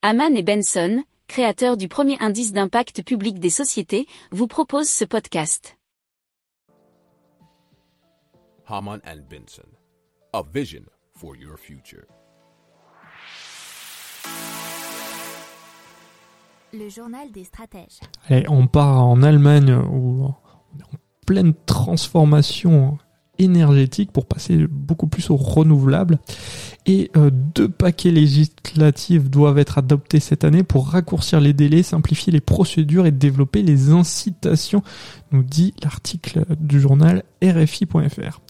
Haman et Benson, créateurs du premier indice d'impact public des sociétés, vous proposent ce podcast. Haman and Benson, a vision for your future. Le journal des stratèges. Allez, on part en Allemagne où on est en pleine transformation énergétique pour passer beaucoup plus au renouvelable. Et euh, deux paquets législatifs doivent être adoptés cette année pour raccourcir les délais, simplifier les procédures et développer les incitations, nous dit l'article du journal RFI.fr.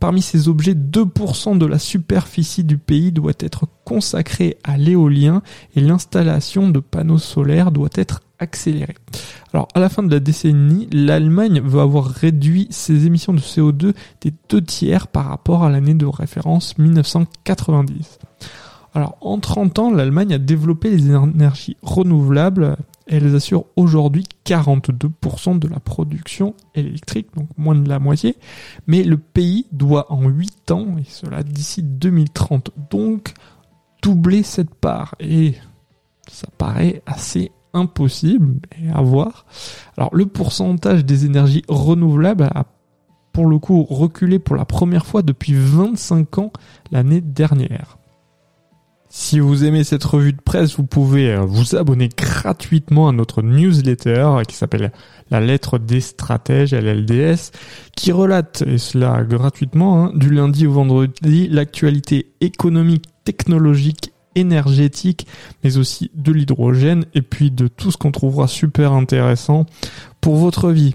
Parmi ces objets, 2% de la superficie du pays doit être consacrée à l'éolien et l'installation de panneaux solaires doit être accélérée. Alors, à la fin de la décennie, l'Allemagne veut avoir réduit ses émissions de CO2 des deux tiers par rapport à l'année de référence 1990. Alors, en 30 ans, l'Allemagne a développé les énergies renouvelables. Elles assurent aujourd'hui 42% de la production électrique, donc moins de la moitié. Mais le pays doit en 8 ans, et cela d'ici 2030, donc doubler cette part. Et ça paraît assez impossible à voir. Alors le pourcentage des énergies renouvelables a le coup reculé pour la première fois depuis 25 ans l'année dernière. Si vous aimez cette revue de presse, vous pouvez euh, vous abonner gratuitement à notre newsletter qui s'appelle La lettre des stratèges, LLDS, qui relate, et cela gratuitement, hein, du lundi au vendredi, l'actualité économique, technologique énergétique, mais aussi de l'hydrogène et puis de tout ce qu'on trouvera super intéressant pour votre vie.